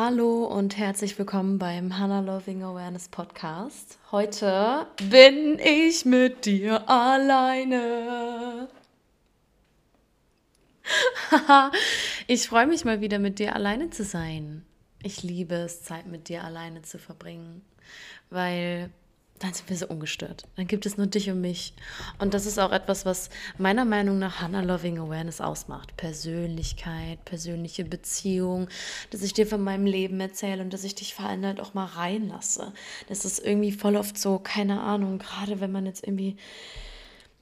Hallo und herzlich willkommen beim Hannah Loving Awareness Podcast. Heute bin ich mit dir alleine. ich freue mich mal wieder mit dir alleine zu sein. Ich liebe es, Zeit mit dir alleine zu verbringen, weil dann sind wir so ungestört. Dann gibt es nur dich und mich. Und das ist auch etwas, was meiner Meinung nach Hannah Loving Awareness ausmacht. Persönlichkeit, persönliche Beziehung, dass ich dir von meinem Leben erzähle und dass ich dich vor allem halt auch mal reinlasse. Das ist irgendwie voll oft so, keine Ahnung, gerade wenn man jetzt irgendwie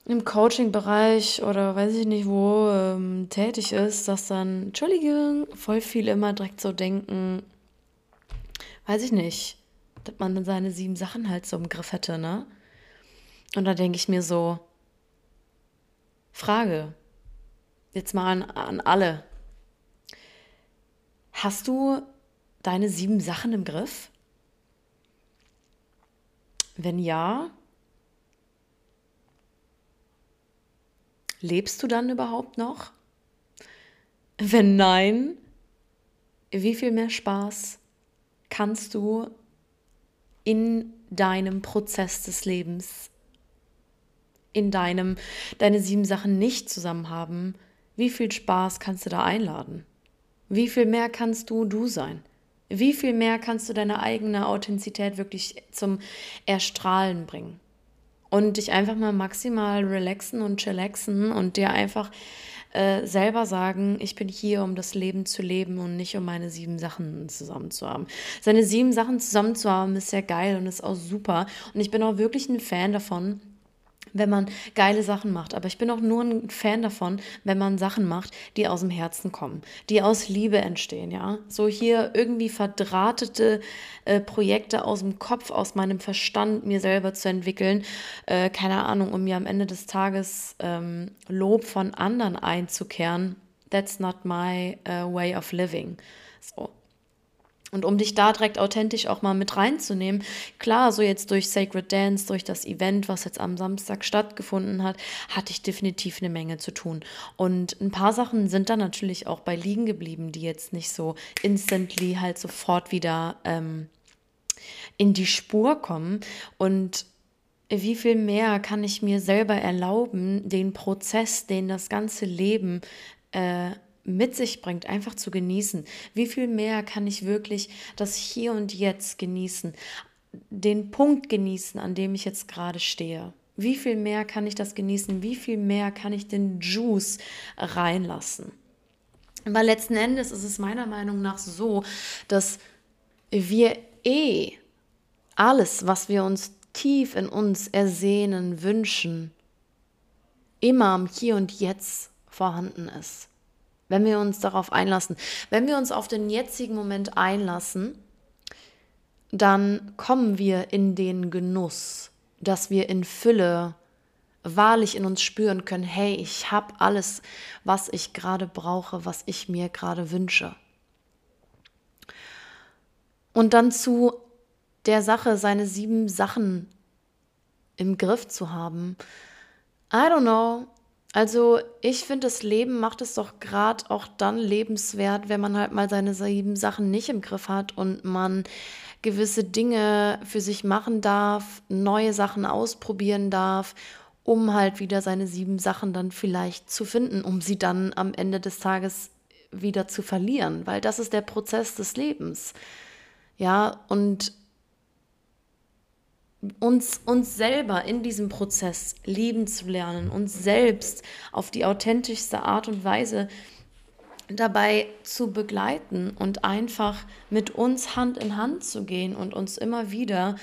im Coaching-Bereich oder weiß ich nicht wo ähm, tätig ist, dass dann, Entschuldigung, voll viel immer direkt so denken, weiß ich nicht dass man dann seine sieben Sachen halt so im Griff hätte, ne? Und da denke ich mir so, Frage, jetzt mal an, an alle. Hast du deine sieben Sachen im Griff? Wenn ja, lebst du dann überhaupt noch? Wenn nein, wie viel mehr Spaß kannst du in deinem Prozess des Lebens, in deinem, deine sieben Sachen nicht zusammen haben, wie viel Spaß kannst du da einladen? Wie viel mehr kannst du du sein? Wie viel mehr kannst du deine eigene Authentizität wirklich zum Erstrahlen bringen? Und dich einfach mal maximal relaxen und chillaxen und dir einfach äh, selber sagen, ich bin hier, um das Leben zu leben und nicht um meine sieben Sachen zusammen zu haben. Seine sieben Sachen zusammen zu haben ist sehr geil und ist auch super. Und ich bin auch wirklich ein Fan davon, wenn man geile Sachen macht. Aber ich bin auch nur ein Fan davon, wenn man Sachen macht, die aus dem Herzen kommen, die aus Liebe entstehen, ja. So hier irgendwie verdrahtete äh, Projekte aus dem Kopf, aus meinem Verstand mir selber zu entwickeln, äh, keine Ahnung, um mir am Ende des Tages ähm, Lob von anderen einzukehren. That's not my uh, way of living. So, und um dich da direkt authentisch auch mal mit reinzunehmen, klar, so jetzt durch Sacred Dance, durch das Event, was jetzt am Samstag stattgefunden hat, hatte ich definitiv eine Menge zu tun. Und ein paar Sachen sind da natürlich auch bei liegen geblieben, die jetzt nicht so instantly halt sofort wieder ähm, in die Spur kommen. Und wie viel mehr kann ich mir selber erlauben, den Prozess, den das ganze Leben äh, mit sich bringt, einfach zu genießen. Wie viel mehr kann ich wirklich das Hier und Jetzt genießen, den Punkt genießen, an dem ich jetzt gerade stehe? Wie viel mehr kann ich das genießen? Wie viel mehr kann ich den Juice reinlassen? Weil letzten Endes ist es meiner Meinung nach so, dass wir eh alles, was wir uns tief in uns ersehnen, wünschen, immer am Hier und Jetzt vorhanden ist wenn wir uns darauf einlassen. Wenn wir uns auf den jetzigen Moment einlassen, dann kommen wir in den Genuss, dass wir in Fülle wahrlich in uns spüren können, hey, ich habe alles, was ich gerade brauche, was ich mir gerade wünsche. Und dann zu der Sache, seine sieben Sachen im Griff zu haben. I don't know, also ich finde, das Leben macht es doch gerade auch dann lebenswert, wenn man halt mal seine sieben Sachen nicht im Griff hat und man gewisse Dinge für sich machen darf, neue Sachen ausprobieren darf, um halt wieder seine sieben Sachen dann vielleicht zu finden, um sie dann am Ende des Tages wieder zu verlieren, weil das ist der Prozess des Lebens. Ja, und uns, uns selber in diesem Prozess lieben zu lernen, uns selbst auf die authentischste Art und Weise dabei zu begleiten und einfach mit uns Hand in Hand zu gehen und uns immer wieder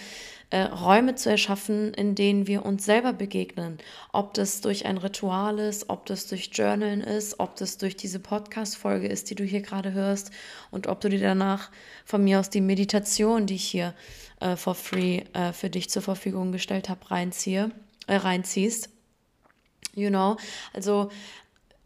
äh, Räume zu erschaffen, in denen wir uns selber begegnen. Ob das durch ein Ritual ist, ob das durch Journalen ist, ob das durch diese Podcast-Folge ist, die du hier gerade hörst und ob du dir danach von mir aus die Meditation, die ich hier äh, for free äh, für dich zur Verfügung gestellt habe, reinziehe, äh, reinziehst. You know, also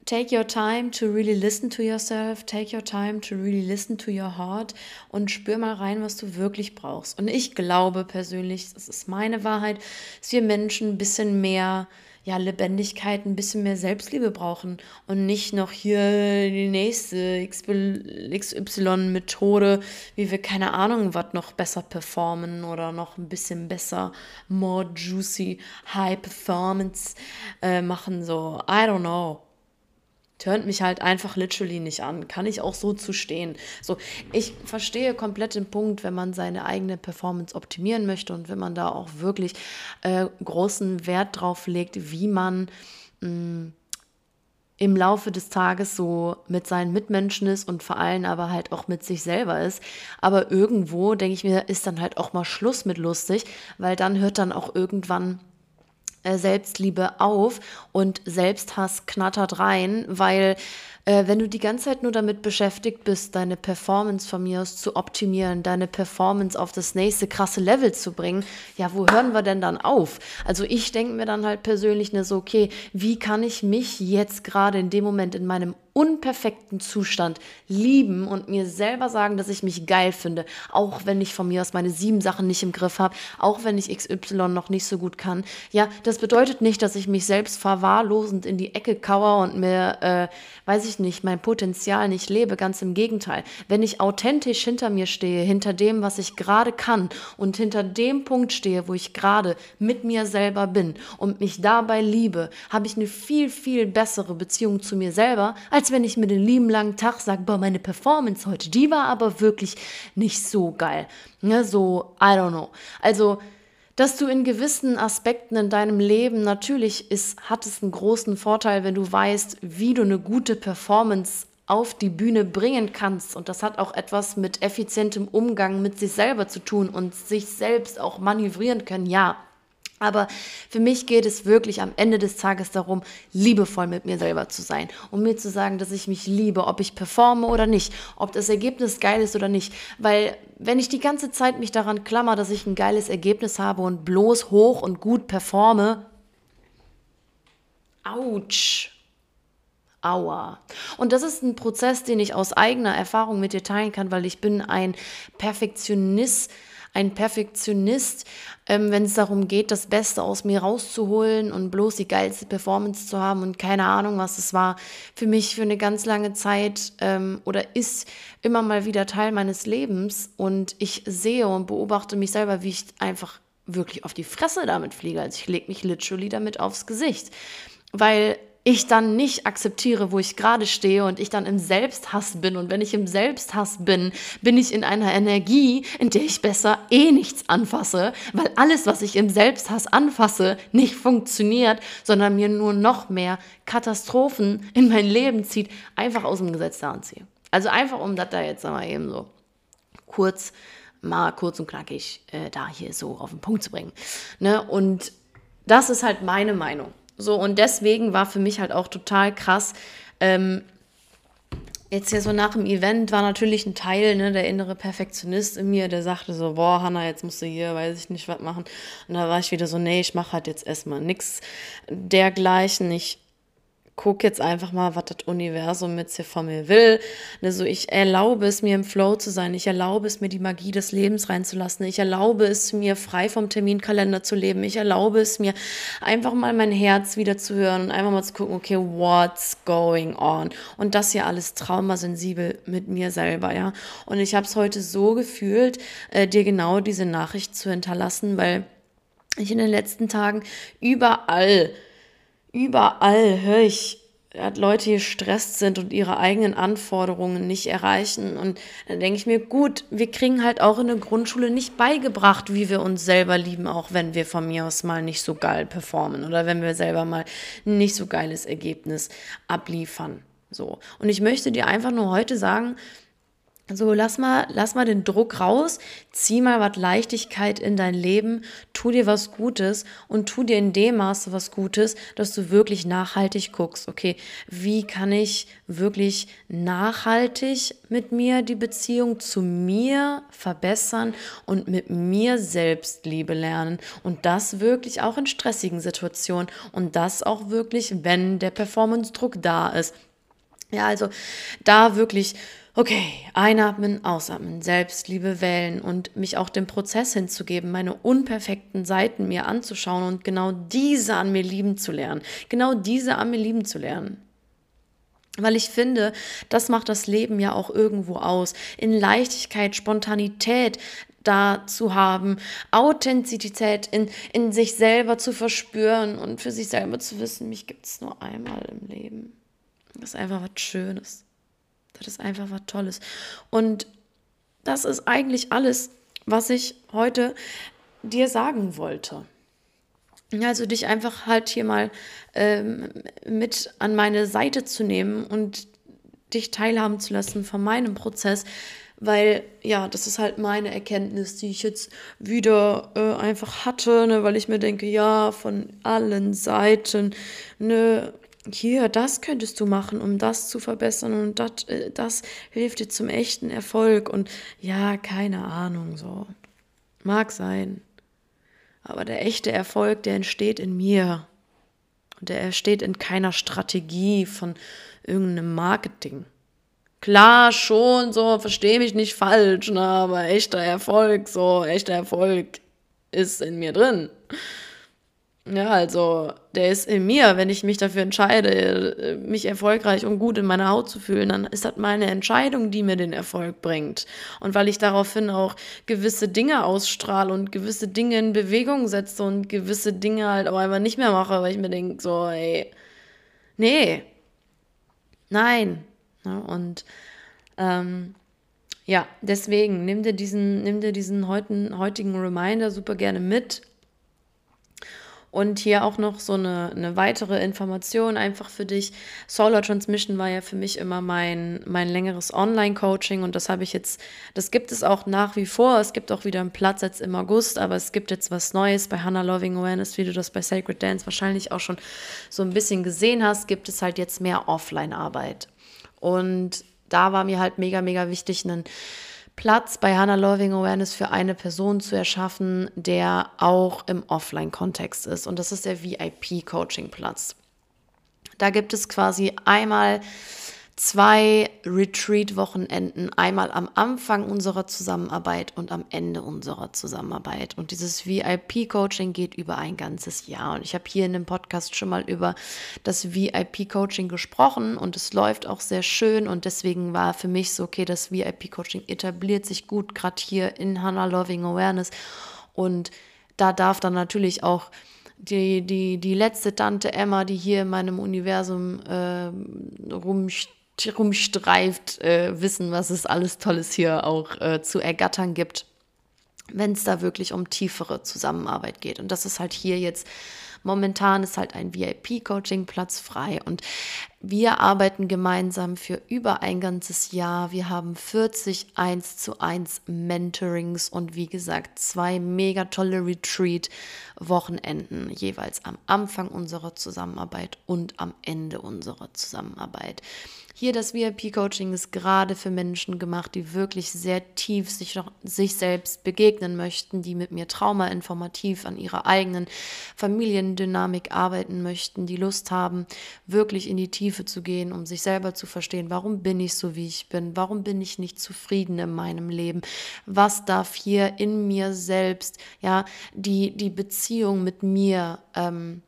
take your time to really listen to yourself, take your time to really listen to your heart und spür mal rein, was du wirklich brauchst. Und ich glaube persönlich, das ist meine Wahrheit, dass wir Menschen ein bisschen mehr ja, Lebendigkeit ein bisschen mehr Selbstliebe brauchen und nicht noch hier die nächste XY-Methode, wie wir keine Ahnung, was noch besser performen oder noch ein bisschen besser, more juicy, high performance äh, machen. So, I don't know turnt mich halt einfach literally nicht an. Kann ich auch so zu stehen. So, ich verstehe komplett den Punkt, wenn man seine eigene Performance optimieren möchte und wenn man da auch wirklich äh, großen Wert drauf legt, wie man mh, mm, im Laufe des Tages so mit seinen Mitmenschen ist und vor allem aber halt auch mit sich selber ist. Aber irgendwo, denke ich mir, ist dann halt auch mal Schluss mit lustig, weil dann hört dann auch irgendwann Selbstliebe auf. Und Selbsthass knattert rein, weil äh, wenn du die ganze Zeit nur damit beschäftigt bist, deine Performance von mir aus zu optimieren, deine Performance auf das nächste krasse Level zu bringen, ja, wo hören wir denn dann auf? Also ich denke mir dann halt persönlich ne, so, okay, wie kann ich mich jetzt gerade in dem Moment in meinem unperfekten Zustand lieben und mir selber sagen, dass ich mich geil finde, auch wenn ich von mir aus meine sieben Sachen nicht im Griff habe, auch wenn ich XY noch nicht so gut kann. Ja, das bedeutet nicht, dass ich mich selbst verwahrlosend in die Ecke kauer und mir, äh, weiß ich nicht, mein Potenzial nicht lebe. Ganz im Gegenteil. Wenn ich authentisch hinter mir stehe, hinter dem, was ich gerade kann und hinter dem Punkt stehe, wo ich gerade mit mir selber bin und mich dabei liebe, habe ich eine viel, viel bessere Beziehung zu mir selber, als wenn ich mir den lieben langen Tag sage, boah, meine Performance heute, die war aber wirklich nicht so geil. Ne, so, I don't know. Also, dass du in gewissen Aspekten in deinem Leben natürlich ist, hat es einen großen Vorteil, wenn du weißt, wie du eine gute Performance auf die Bühne bringen kannst. Und das hat auch etwas mit effizientem Umgang mit sich selber zu tun und sich selbst auch manövrieren können. Ja, aber für mich geht es wirklich am Ende des Tages darum, liebevoll mit mir selber zu sein und mir zu sagen, dass ich mich liebe, ob ich performe oder nicht, ob das Ergebnis geil ist oder nicht. Weil wenn ich die ganze Zeit mich daran klammer, dass ich ein geiles Ergebnis habe und bloß hoch und gut performe, ouch. Aua. Und das ist ein Prozess, den ich aus eigener Erfahrung mit dir teilen kann, weil ich bin ein Perfektionist ein Perfektionist, ähm, wenn es darum geht, das Beste aus mir rauszuholen und bloß die geilste Performance zu haben und keine Ahnung, was es war. Für mich für eine ganz lange Zeit ähm, oder ist immer mal wieder Teil meines Lebens und ich sehe und beobachte mich selber, wie ich einfach wirklich auf die Fresse damit fliege. Also ich lege mich literally damit aufs Gesicht. Weil ich dann nicht akzeptiere, wo ich gerade stehe und ich dann im Selbsthass bin. Und wenn ich im Selbsthass bin, bin ich in einer Energie, in der ich besser eh nichts anfasse, weil alles, was ich im Selbsthass anfasse, nicht funktioniert, sondern mir nur noch mehr Katastrophen in mein Leben zieht, einfach aus dem Gesetz da anziehe. Also einfach, um das da jetzt mal eben so kurz, mal kurz und knackig äh, da hier so auf den Punkt zu bringen. Ne? Und das ist halt meine Meinung. So, und deswegen war für mich halt auch total krass. Ähm, jetzt hier so nach dem Event war natürlich ein Teil, ne, der innere Perfektionist in mir, der sagte so, boah, Hanna, jetzt musst du hier, weiß ich nicht, was machen. Und da war ich wieder so, nee, ich mache halt jetzt erstmal nichts dergleichen. Ich guck jetzt einfach mal, was das Universum jetzt hier von mir will. Also ich erlaube es mir im Flow zu sein. Ich erlaube es mir die Magie des Lebens reinzulassen. Ich erlaube es mir frei vom Terminkalender zu leben. Ich erlaube es mir einfach mal mein Herz wieder zu hören und einfach mal zu gucken, okay, what's going on? Und das hier alles traumasensibel mit mir selber, ja. Und ich habe es heute so gefühlt, äh, dir genau diese Nachricht zu hinterlassen, weil ich in den letzten Tagen überall überall höre ich, dass Leute gestresst sind und ihre eigenen Anforderungen nicht erreichen. Und dann denke ich mir, gut, wir kriegen halt auch in der Grundschule nicht beigebracht, wie wir uns selber lieben, auch wenn wir von mir aus mal nicht so geil performen oder wenn wir selber mal nicht so geiles Ergebnis abliefern. So. Und ich möchte dir einfach nur heute sagen, so, lass mal, lass mal den Druck raus, zieh mal was Leichtigkeit in dein Leben, tu dir was Gutes und tu dir in dem Maße was Gutes, dass du wirklich nachhaltig guckst, okay, wie kann ich wirklich nachhaltig mit mir die Beziehung zu mir verbessern und mit mir selbst Liebe lernen? Und das wirklich auch in stressigen Situationen und das auch wirklich, wenn der Performance-Druck da ist. Ja, also da wirklich Okay, einatmen, ausatmen, Selbstliebe wählen und mich auch dem Prozess hinzugeben, meine unperfekten Seiten mir anzuschauen und genau diese an mir lieben zu lernen. Genau diese an mir lieben zu lernen. Weil ich finde, das macht das Leben ja auch irgendwo aus. In Leichtigkeit, Spontanität da zu haben, Authentizität in, in sich selber zu verspüren und für sich selber zu wissen, mich gibt es nur einmal im Leben. Das ist einfach was Schönes. Das ist einfach was Tolles. Und das ist eigentlich alles, was ich heute dir sagen wollte. Also dich einfach halt hier mal ähm, mit an meine Seite zu nehmen und dich teilhaben zu lassen von meinem Prozess, weil ja, das ist halt meine Erkenntnis, die ich jetzt wieder äh, einfach hatte, ne, weil ich mir denke, ja, von allen Seiten, ne, hier, das könntest du machen, um das zu verbessern und dat, äh, das hilft dir zum echten Erfolg und ja, keine Ahnung, so. Mag sein. Aber der echte Erfolg, der entsteht in mir. Und der entsteht in keiner Strategie von irgendeinem Marketing. Klar, schon, so, verstehe mich nicht falsch, ne, aber echter Erfolg, so, echter Erfolg ist in mir drin. Ja, also der ist in mir. Wenn ich mich dafür entscheide, mich erfolgreich und gut in meiner Haut zu fühlen, dann ist das meine Entscheidung, die mir den Erfolg bringt. Und weil ich daraufhin auch gewisse Dinge ausstrahle und gewisse Dinge in Bewegung setze und gewisse Dinge halt auch einfach nicht mehr mache, weil ich mir denke, so, ey, nee, nein. Ja, und ähm, ja, deswegen nimm dir diesen, nimm dir diesen heutigen, heutigen Reminder super gerne mit und hier auch noch so eine, eine weitere Information einfach für dich. Solar Transmission war ja für mich immer mein, mein längeres Online-Coaching und das habe ich jetzt, das gibt es auch nach wie vor. Es gibt auch wieder einen Platz jetzt im August, aber es gibt jetzt was Neues bei Hannah Loving Awareness, wie du das bei Sacred Dance wahrscheinlich auch schon so ein bisschen gesehen hast, gibt es halt jetzt mehr Offline-Arbeit. Und da war mir halt mega, mega wichtig, einen Platz bei Hannah Loving Awareness für eine Person zu erschaffen, der auch im Offline-Kontext ist. Und das ist der VIP-Coaching-Platz. Da gibt es quasi einmal zwei Retreat-Wochenenden, einmal am Anfang unserer Zusammenarbeit und am Ende unserer Zusammenarbeit. Und dieses VIP-Coaching geht über ein ganzes Jahr. Und ich habe hier in dem Podcast schon mal über das VIP-Coaching gesprochen und es läuft auch sehr schön. Und deswegen war für mich so, okay, das VIP-Coaching etabliert sich gut, gerade hier in Hannah Loving Awareness. Und da darf dann natürlich auch die, die, die letzte Tante Emma, die hier in meinem Universum äh, rumsteht, rumstreift, äh, wissen, was es alles Tolles hier auch äh, zu ergattern gibt, wenn es da wirklich um tiefere Zusammenarbeit geht. Und das ist halt hier jetzt Momentan ist halt ein VIP-Coaching-Platz frei und wir arbeiten gemeinsam für über ein ganzes Jahr. Wir haben 40 1 zu 1 Mentorings und wie gesagt zwei mega tolle Retreat-Wochenenden, jeweils am Anfang unserer Zusammenarbeit und am Ende unserer Zusammenarbeit. Hier das VIP-Coaching ist gerade für Menschen gemacht, die wirklich sehr tief sich, noch, sich selbst begegnen möchten, die mit mir traumainformativ an ihrer eigenen Familiendynamik arbeiten möchten, die Lust haben, wirklich in die Tiefe zu gehen, um sich selber zu verstehen, warum bin ich so, wie ich bin, warum bin ich nicht zufrieden in meinem Leben, was darf hier in mir selbst, ja, die, die Beziehung mit mir ähm,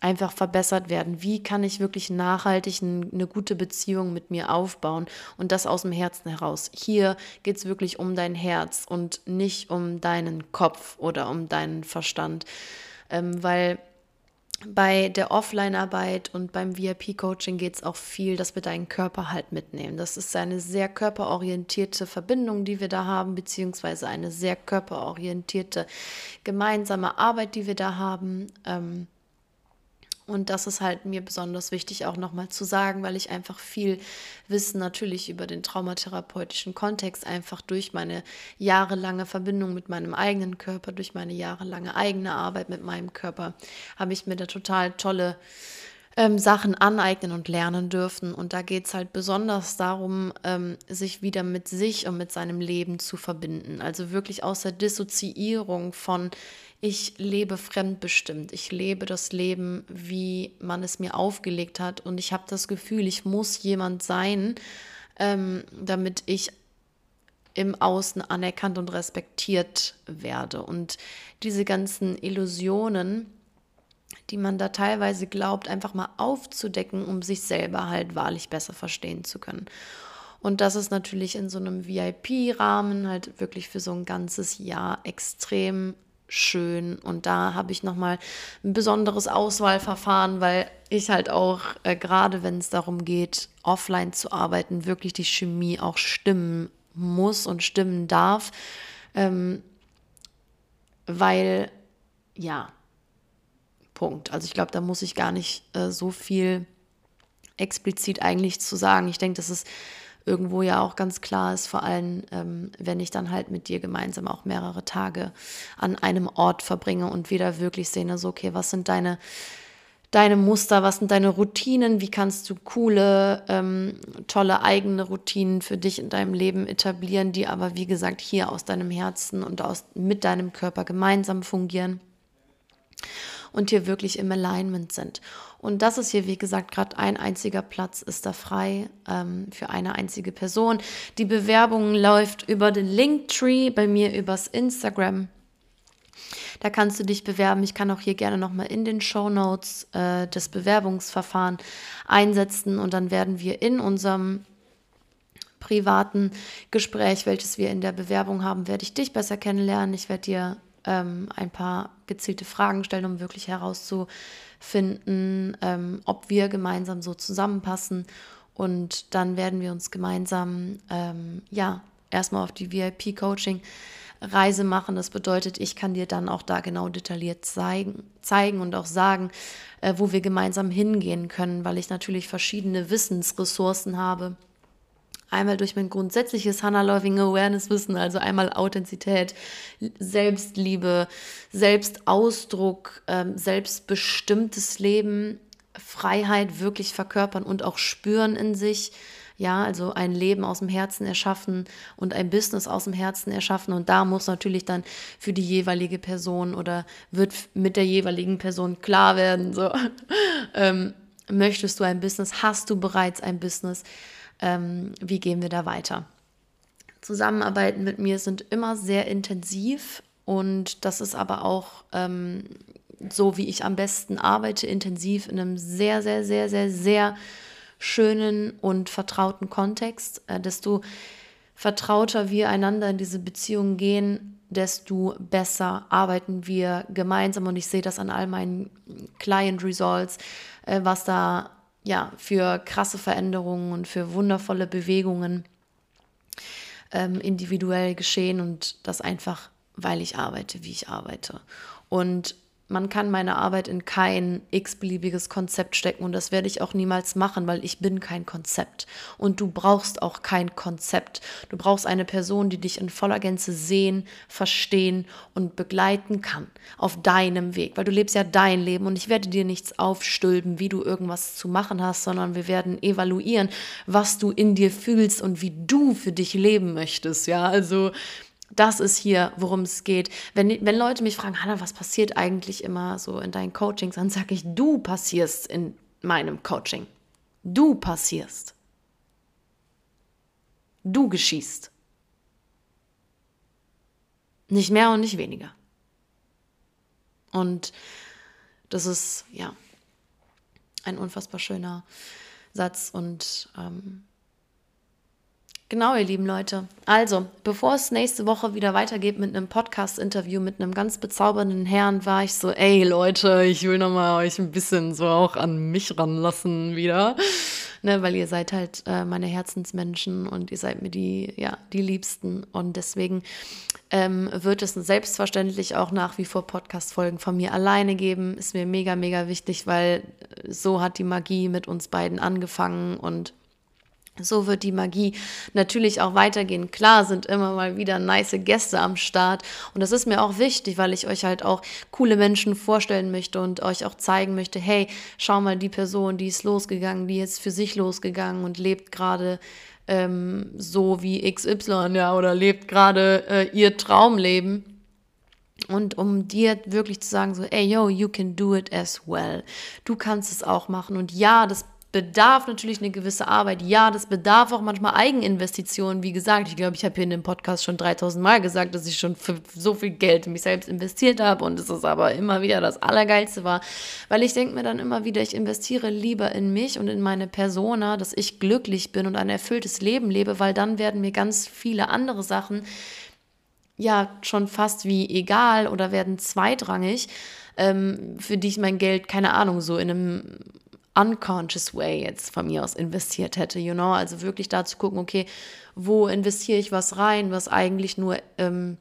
einfach verbessert werden? Wie kann ich wirklich nachhaltig eine gute Beziehung mit mir aufbauen und das aus dem Herzen heraus? Hier geht es wirklich um dein Herz und nicht um deinen Kopf oder um deinen Verstand, ähm, weil bei der Offline-Arbeit und beim VIP-Coaching geht es auch viel, dass wir deinen Körper halt mitnehmen. Das ist eine sehr körperorientierte Verbindung, die wir da haben, beziehungsweise eine sehr körperorientierte gemeinsame Arbeit, die wir da haben. Ähm, und das ist halt mir besonders wichtig auch nochmal zu sagen, weil ich einfach viel Wissen natürlich über den traumatherapeutischen Kontext einfach durch meine jahrelange Verbindung mit meinem eigenen Körper, durch meine jahrelange eigene Arbeit mit meinem Körper, habe ich mir da total tolle ähm, Sachen aneignen und lernen dürfen. Und da geht es halt besonders darum, ähm, sich wieder mit sich und mit seinem Leben zu verbinden. Also wirklich aus der Dissoziierung von ich lebe fremdbestimmt. Ich lebe das Leben, wie man es mir aufgelegt hat. Und ich habe das Gefühl, ich muss jemand sein, ähm, damit ich im Außen anerkannt und respektiert werde. Und diese ganzen Illusionen, die man da teilweise glaubt, einfach mal aufzudecken, um sich selber halt wahrlich besser verstehen zu können. Und das ist natürlich in so einem VIP-Rahmen halt wirklich für so ein ganzes Jahr extrem schön. Und da habe ich nochmal ein besonderes Auswahlverfahren, weil ich halt auch, äh, gerade wenn es darum geht, offline zu arbeiten, wirklich die Chemie auch stimmen muss und stimmen darf. Ähm, weil, ja, Punkt. Also ich glaube, da muss ich gar nicht äh, so viel explizit eigentlich zu sagen. Ich denke, dass es irgendwo ja auch ganz klar ist, vor allem ähm, wenn ich dann halt mit dir gemeinsam auch mehrere Tage an einem Ort verbringe und wieder wirklich sehe, so, okay, was sind deine, deine Muster, was sind deine Routinen, wie kannst du coole, ähm, tolle eigene Routinen für dich in deinem Leben etablieren, die aber, wie gesagt, hier aus deinem Herzen und aus, mit deinem Körper gemeinsam fungieren und hier wirklich im Alignment sind. Und das ist hier, wie gesagt, gerade ein einziger Platz ist da frei ähm, für eine einzige Person. Die Bewerbung läuft über den Linktree, bei mir übers Instagram. Da kannst du dich bewerben. Ich kann auch hier gerne nochmal in den Show Notes äh, das Bewerbungsverfahren einsetzen und dann werden wir in unserem privaten Gespräch, welches wir in der Bewerbung haben, werde ich dich besser kennenlernen. Ich werde dir ähm, ein paar gezielte Fragen stellen, um wirklich herauszufinden, ähm, ob wir gemeinsam so zusammenpassen. Und dann werden wir uns gemeinsam, ähm, ja, erstmal auf die VIP-Coaching-Reise machen. Das bedeutet, ich kann dir dann auch da genau detailliert zeigen, zeigen und auch sagen, äh, wo wir gemeinsam hingehen können, weil ich natürlich verschiedene Wissensressourcen habe Einmal durch mein grundsätzliches Hannah Loving Awareness Wissen, also einmal Authentizität, Selbstliebe, Selbstausdruck, ähm, selbstbestimmtes Leben, Freiheit wirklich verkörpern und auch spüren in sich. Ja, also ein Leben aus dem Herzen erschaffen und ein Business aus dem Herzen erschaffen. Und da muss natürlich dann für die jeweilige Person oder wird mit der jeweiligen Person klar werden, so, ähm, möchtest du ein Business, hast du bereits ein Business, ähm, wie gehen wir da weiter. Zusammenarbeiten mit mir sind immer sehr intensiv und das ist aber auch ähm, so, wie ich am besten arbeite, intensiv in einem sehr, sehr, sehr, sehr, sehr schönen und vertrauten Kontext. Äh, desto vertrauter wir einander in diese Beziehung gehen, desto besser arbeiten wir gemeinsam. Und ich sehe das an all meinen Client Results, äh, was da ja, für krasse Veränderungen und für wundervolle Bewegungen ähm, individuell geschehen und das einfach, weil ich arbeite, wie ich arbeite. Und man kann meine Arbeit in kein x-beliebiges Konzept stecken und das werde ich auch niemals machen, weil ich bin kein Konzept und du brauchst auch kein Konzept. Du brauchst eine Person, die dich in voller Gänze sehen, verstehen und begleiten kann auf deinem Weg, weil du lebst ja dein Leben und ich werde dir nichts aufstülpen, wie du irgendwas zu machen hast, sondern wir werden evaluieren, was du in dir fühlst und wie du für dich leben möchtest, ja? Also das ist hier, worum es geht. Wenn, wenn Leute mich fragen, Hanna, was passiert eigentlich immer so in deinen Coachings, dann sage ich, du passierst in meinem Coaching. Du passierst. Du geschießt. Nicht mehr und nicht weniger. Und das ist, ja, ein unfassbar schöner Satz und ähm, Genau, ihr lieben Leute. Also, bevor es nächste Woche wieder weitergeht mit einem Podcast-Interview mit einem ganz bezaubernden Herrn, war ich so, ey Leute, ich will nochmal euch ein bisschen so auch an mich ranlassen wieder. Ne, weil ihr seid halt äh, meine Herzensmenschen und ihr seid mir die, ja, die Liebsten. Und deswegen ähm, wird es selbstverständlich auch nach wie vor Podcast-Folgen von mir alleine geben. Ist mir mega, mega wichtig, weil so hat die Magie mit uns beiden angefangen und so wird die Magie natürlich auch weitergehen. Klar sind immer mal wieder nice Gäste am Start und das ist mir auch wichtig, weil ich euch halt auch coole Menschen vorstellen möchte und euch auch zeigen möchte, hey, schau mal die Person, die ist losgegangen, die ist für sich losgegangen und lebt gerade ähm, so wie XY, ja, oder lebt gerade äh, ihr Traumleben. Und um dir wirklich zu sagen, so, ey, yo, you can do it as well. Du kannst es auch machen. Und ja, das bedarf natürlich eine gewisse Arbeit. Ja, das bedarf auch manchmal Eigeninvestitionen. Wie gesagt, ich glaube, ich habe hier in dem Podcast schon 3000 Mal gesagt, dass ich schon so viel Geld in mich selbst investiert habe und es ist aber immer wieder das Allergeilste war, weil ich denke mir dann immer wieder, ich investiere lieber in mich und in meine Persona, dass ich glücklich bin und ein erfülltes Leben lebe, weil dann werden mir ganz viele andere Sachen ja schon fast wie egal oder werden zweitrangig, ähm, für die ich mein Geld, keine Ahnung, so in einem unconscious way jetzt von mir aus investiert hätte, you know, also wirklich da zu gucken, okay, wo investiere ich was rein, was eigentlich nur ähm,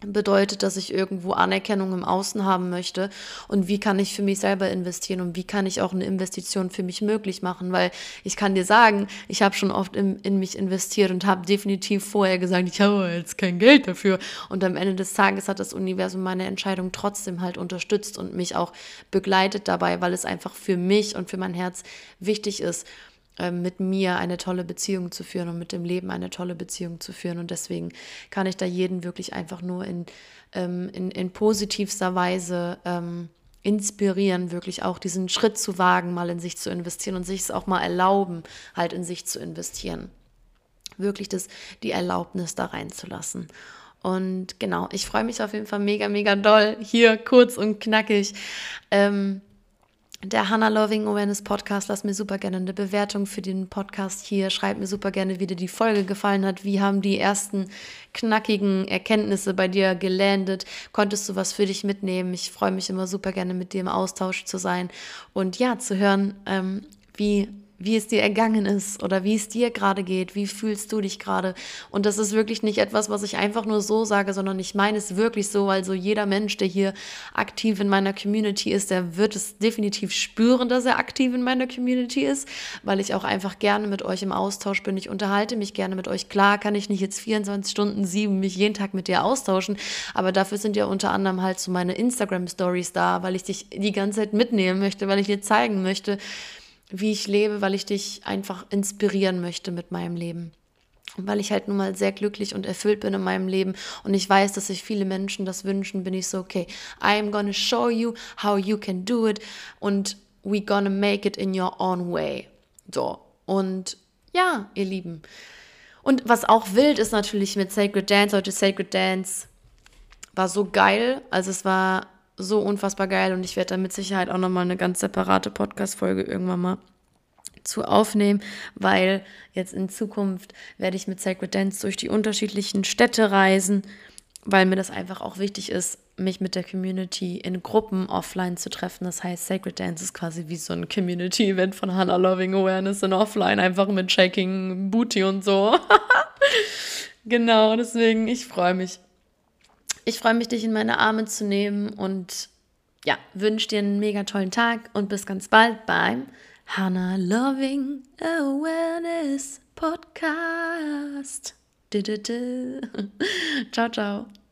bedeutet, dass ich irgendwo Anerkennung im Außen haben möchte. Und wie kann ich für mich selber investieren? Und wie kann ich auch eine Investition für mich möglich machen, weil ich kann dir sagen, ich habe schon oft in, in mich investiert und habe definitiv vorher gesagt, ich habe jetzt kein Geld dafür. Und am Ende des Tages hat das Universum meine Entscheidung trotzdem halt unterstützt und mich auch begleitet dabei, weil es einfach für mich und für mein Herz wichtig ist mit mir eine tolle Beziehung zu führen und mit dem Leben eine tolle Beziehung zu führen. Und deswegen kann ich da jeden wirklich einfach nur in, ähm, in, in positivster Weise ähm, inspirieren, wirklich auch diesen Schritt zu wagen, mal in sich zu investieren und sich es auch mal erlauben, halt in sich zu investieren. Wirklich das, die Erlaubnis da reinzulassen. Und genau, ich freue mich auf jeden Fall mega, mega doll. Hier kurz und knackig. Ähm, der Hannah Loving Awareness Podcast. Lass mir super gerne eine Bewertung für den Podcast hier. Schreib mir super gerne, wie dir die Folge gefallen hat. Wie haben die ersten knackigen Erkenntnisse bei dir gelandet? Konntest du was für dich mitnehmen? Ich freue mich immer super gerne, mit dir im Austausch zu sein und ja, zu hören, ähm, wie wie es dir ergangen ist oder wie es dir gerade geht, wie fühlst du dich gerade. Und das ist wirklich nicht etwas, was ich einfach nur so sage, sondern ich meine es wirklich so. Also jeder Mensch, der hier aktiv in meiner Community ist, der wird es definitiv spüren, dass er aktiv in meiner Community ist, weil ich auch einfach gerne mit euch im Austausch bin. Ich unterhalte mich gerne mit euch. Klar kann ich nicht jetzt 24 Stunden sieben mich jeden Tag mit dir austauschen, aber dafür sind ja unter anderem halt so meine Instagram-Stories da, weil ich dich die ganze Zeit mitnehmen möchte, weil ich dir zeigen möchte, wie ich lebe, weil ich dich einfach inspirieren möchte mit meinem Leben. Und weil ich halt nun mal sehr glücklich und erfüllt bin in meinem Leben und ich weiß, dass sich viele Menschen das wünschen, bin ich so, okay, I am gonna show you how you can do it und we gonna make it in your own way. So. Und ja, ihr Lieben. Und was auch wild ist natürlich mit Sacred Dance, heute Sacred Dance war so geil. Also es war so unfassbar geil und ich werde da mit Sicherheit auch nochmal eine ganz separate Podcast-Folge irgendwann mal zu aufnehmen, weil jetzt in Zukunft werde ich mit Sacred Dance durch die unterschiedlichen Städte reisen, weil mir das einfach auch wichtig ist, mich mit der Community in Gruppen offline zu treffen. Das heißt, Sacred Dance ist quasi wie so ein Community-Event von Hannah Loving Awareness in Offline, einfach mit Shaking Booty und so. genau, deswegen, ich freue mich. Ich freue mich, dich in meine Arme zu nehmen und ja, wünsche dir einen mega tollen Tag und bis ganz bald beim Hannah Loving Awareness Podcast. ciao, ciao.